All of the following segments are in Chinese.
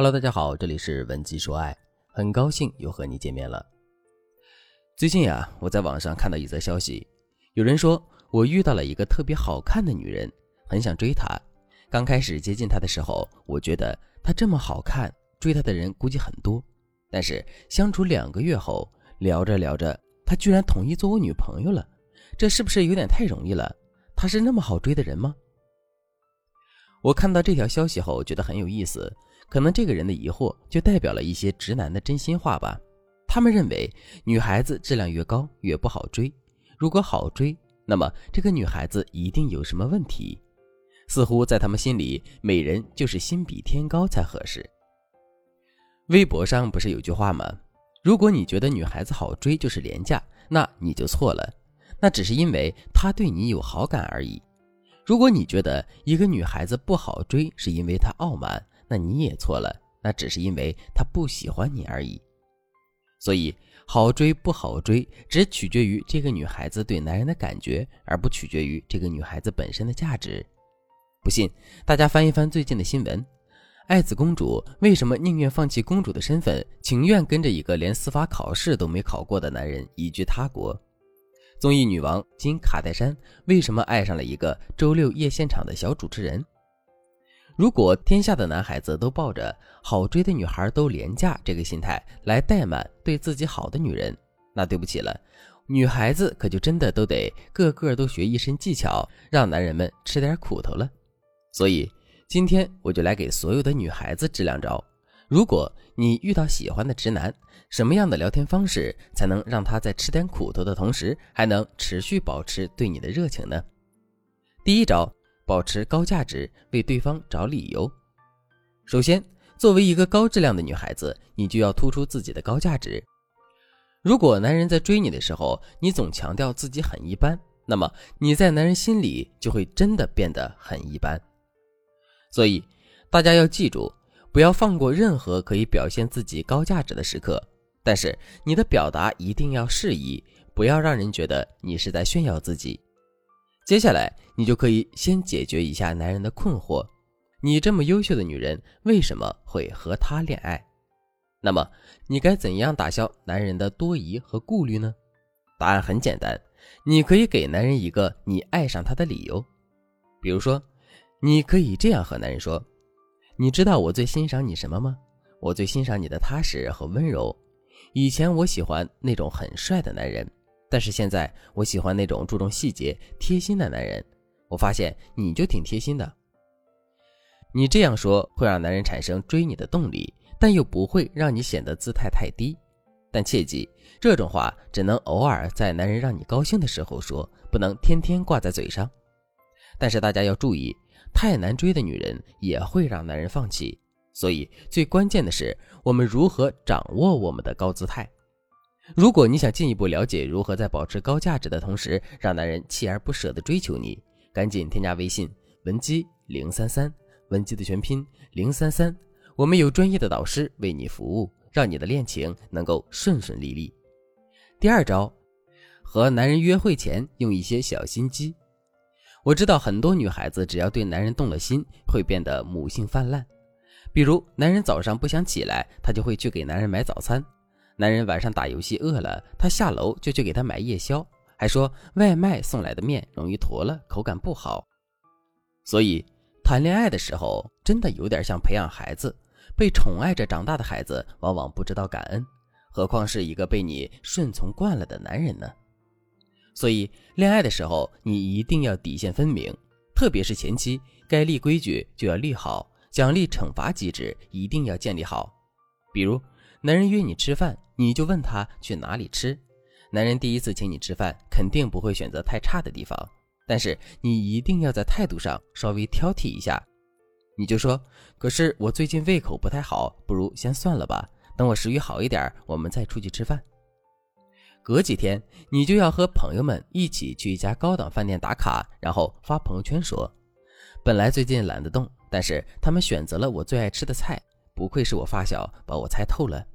Hello，大家好，这里是文姬说爱，很高兴又和你见面了。最近呀，我在网上看到一则消息，有人说我遇到了一个特别好看的女人，很想追她。刚开始接近她的时候，我觉得她这么好看，追她的人估计很多。但是相处两个月后，聊着聊着，她居然同意做我女朋友了，这是不是有点太容易了？她是那么好追的人吗？我看到这条消息后，觉得很有意思。可能这个人的疑惑，就代表了一些直男的真心话吧。他们认为，女孩子质量越高越不好追。如果好追，那么这个女孩子一定有什么问题。似乎在他们心里，美人就是心比天高才合适。微博上不是有句话吗？如果你觉得女孩子好追就是廉价，那你就错了。那只是因为她对你有好感而已。如果你觉得一个女孩子不好追，是因为她傲慢。那你也错了，那只是因为他不喜欢你而已。所以好追不好追，只取决于这个女孩子对男人的感觉，而不取决于这个女孩子本身的价值。不信，大家翻一翻最近的新闻：爱子公主为什么宁愿放弃公主的身份，情愿跟着一个连司法考试都没考过的男人移居他国？综艺女王金卡戴珊为什么爱上了一个周六夜现场的小主持人？如果天下的男孩子都抱着好追的女孩都廉价这个心态来怠慢对自己好的女人，那对不起了，女孩子可就真的都得个个都学一身技巧，让男人们吃点苦头了。所以今天我就来给所有的女孩子支两招：如果你遇到喜欢的直男，什么样的聊天方式才能让他在吃点苦头的同时，还能持续保持对你的热情呢？第一招。保持高价值，为对方找理由。首先，作为一个高质量的女孩子，你就要突出自己的高价值。如果男人在追你的时候，你总强调自己很一般，那么你在男人心里就会真的变得很一般。所以，大家要记住，不要放过任何可以表现自己高价值的时刻。但是，你的表达一定要适宜，不要让人觉得你是在炫耀自己。接下来，你就可以先解决一下男人的困惑：你这么优秀的女人，为什么会和他恋爱？那么，你该怎样打消男人的多疑和顾虑呢？答案很简单，你可以给男人一个你爱上他的理由。比如说，你可以这样和男人说：“你知道我最欣赏你什么吗？我最欣赏你的踏实和温柔。以前我喜欢那种很帅的男人。”但是现在，我喜欢那种注重细节、贴心的男人。我发现你就挺贴心的。你这样说会让男人产生追你的动力，但又不会让你显得姿态太低。但切记，这种话只能偶尔在男人让你高兴的时候说，不能天天挂在嘴上。但是大家要注意，太难追的女人也会让男人放弃。所以最关键的是，我们如何掌握我们的高姿态。如果你想进一步了解如何在保持高价值的同时让男人锲而不舍地追求你，赶紧添加微信文姬零三三，文姬的全拼零三三，我们有专业的导师为你服务，让你的恋情能够顺顺利利。第二招，和男人约会前用一些小心机。我知道很多女孩子只要对男人动了心，会变得母性泛滥，比如男人早上不想起来，她就会去给男人买早餐。男人晚上打游戏饿了，他下楼就去给他买夜宵，还说外卖送来的面容易坨了，口感不好。所以谈恋爱的时候真的有点像培养孩子，被宠爱着长大的孩子往往不知道感恩，何况是一个被你顺从惯了的男人呢？所以恋爱的时候你一定要底线分明，特别是前期，该立规矩就要立好，奖励惩罚机制一定要建立好，比如。男人约你吃饭，你就问他去哪里吃。男人第一次请你吃饭，肯定不会选择太差的地方，但是你一定要在态度上稍微挑剔一下。你就说：“可是我最近胃口不太好，不如先算了吧。等我食欲好一点，我们再出去吃饭。”隔几天，你就要和朋友们一起去一家高档饭店打卡，然后发朋友圈说：“本来最近懒得动，但是他们选择了我最爱吃的菜。”不愧是我发小，把我猜透了。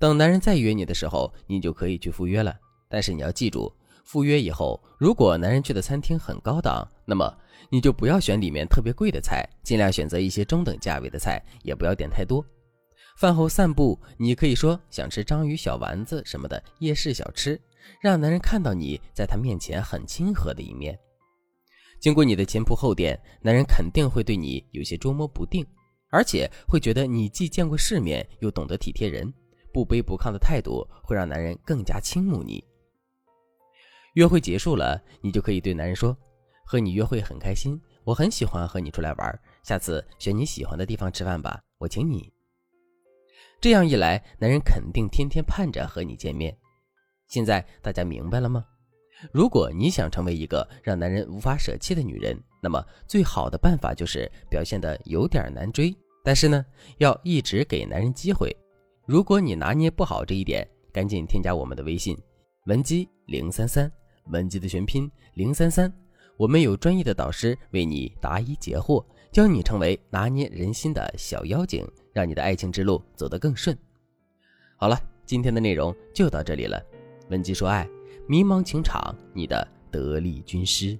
等男人再约你的时候，你就可以去赴约了。但是你要记住，赴约以后，如果男人去的餐厅很高档，那么你就不要选里面特别贵的菜，尽量选择一些中等价位的菜，也不要点太多。饭后散步，你可以说想吃章鱼小丸子什么的夜市小吃，让男人看到你在他面前很亲和的一面。经过你的前铺后垫，男人肯定会对你有些捉摸不定，而且会觉得你既见过世面，又懂得体贴人，不卑不亢的态度会让男人更加倾慕你。约会结束了，你就可以对男人说：“和你约会很开心，我很喜欢和你出来玩，下次选你喜欢的地方吃饭吧，我请你。”这样一来，男人肯定天天盼着和你见面。现在大家明白了吗？如果你想成为一个让男人无法舍弃的女人，那么最好的办法就是表现的有点难追，但是呢，要一直给男人机会。如果你拿捏不好这一点，赶紧添加我们的微信文姬零三三，文姬的全拼零三三，我们有专业的导师为你答疑解惑，教你成为拿捏人心的小妖精，让你的爱情之路走得更顺。好了，今天的内容就到这里了，文姬说爱。迷茫情场，你的得力军师。